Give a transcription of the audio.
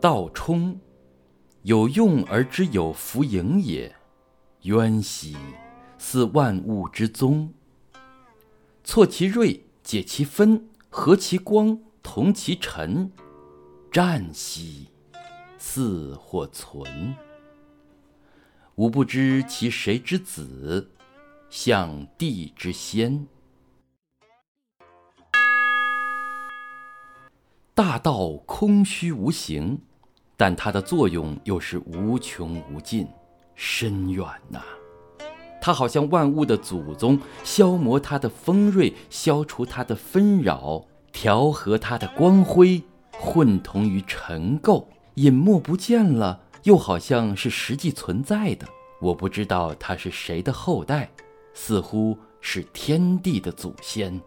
道冲，有用而知有弗盈也。渊兮，似万物之宗。错其锐，解其分，和其光，同其尘。战兮，似或存。吾不知其谁之子，象帝之先。大道空虚无形，但它的作用又是无穷无尽、深远呐。它好像万物的祖宗，消磨它的锋锐，消除它的纷扰，调和它的光辉，混同于尘垢，隐没不见了，又好像是实际存在的。我不知道它是谁的后代，似乎是天地的祖先。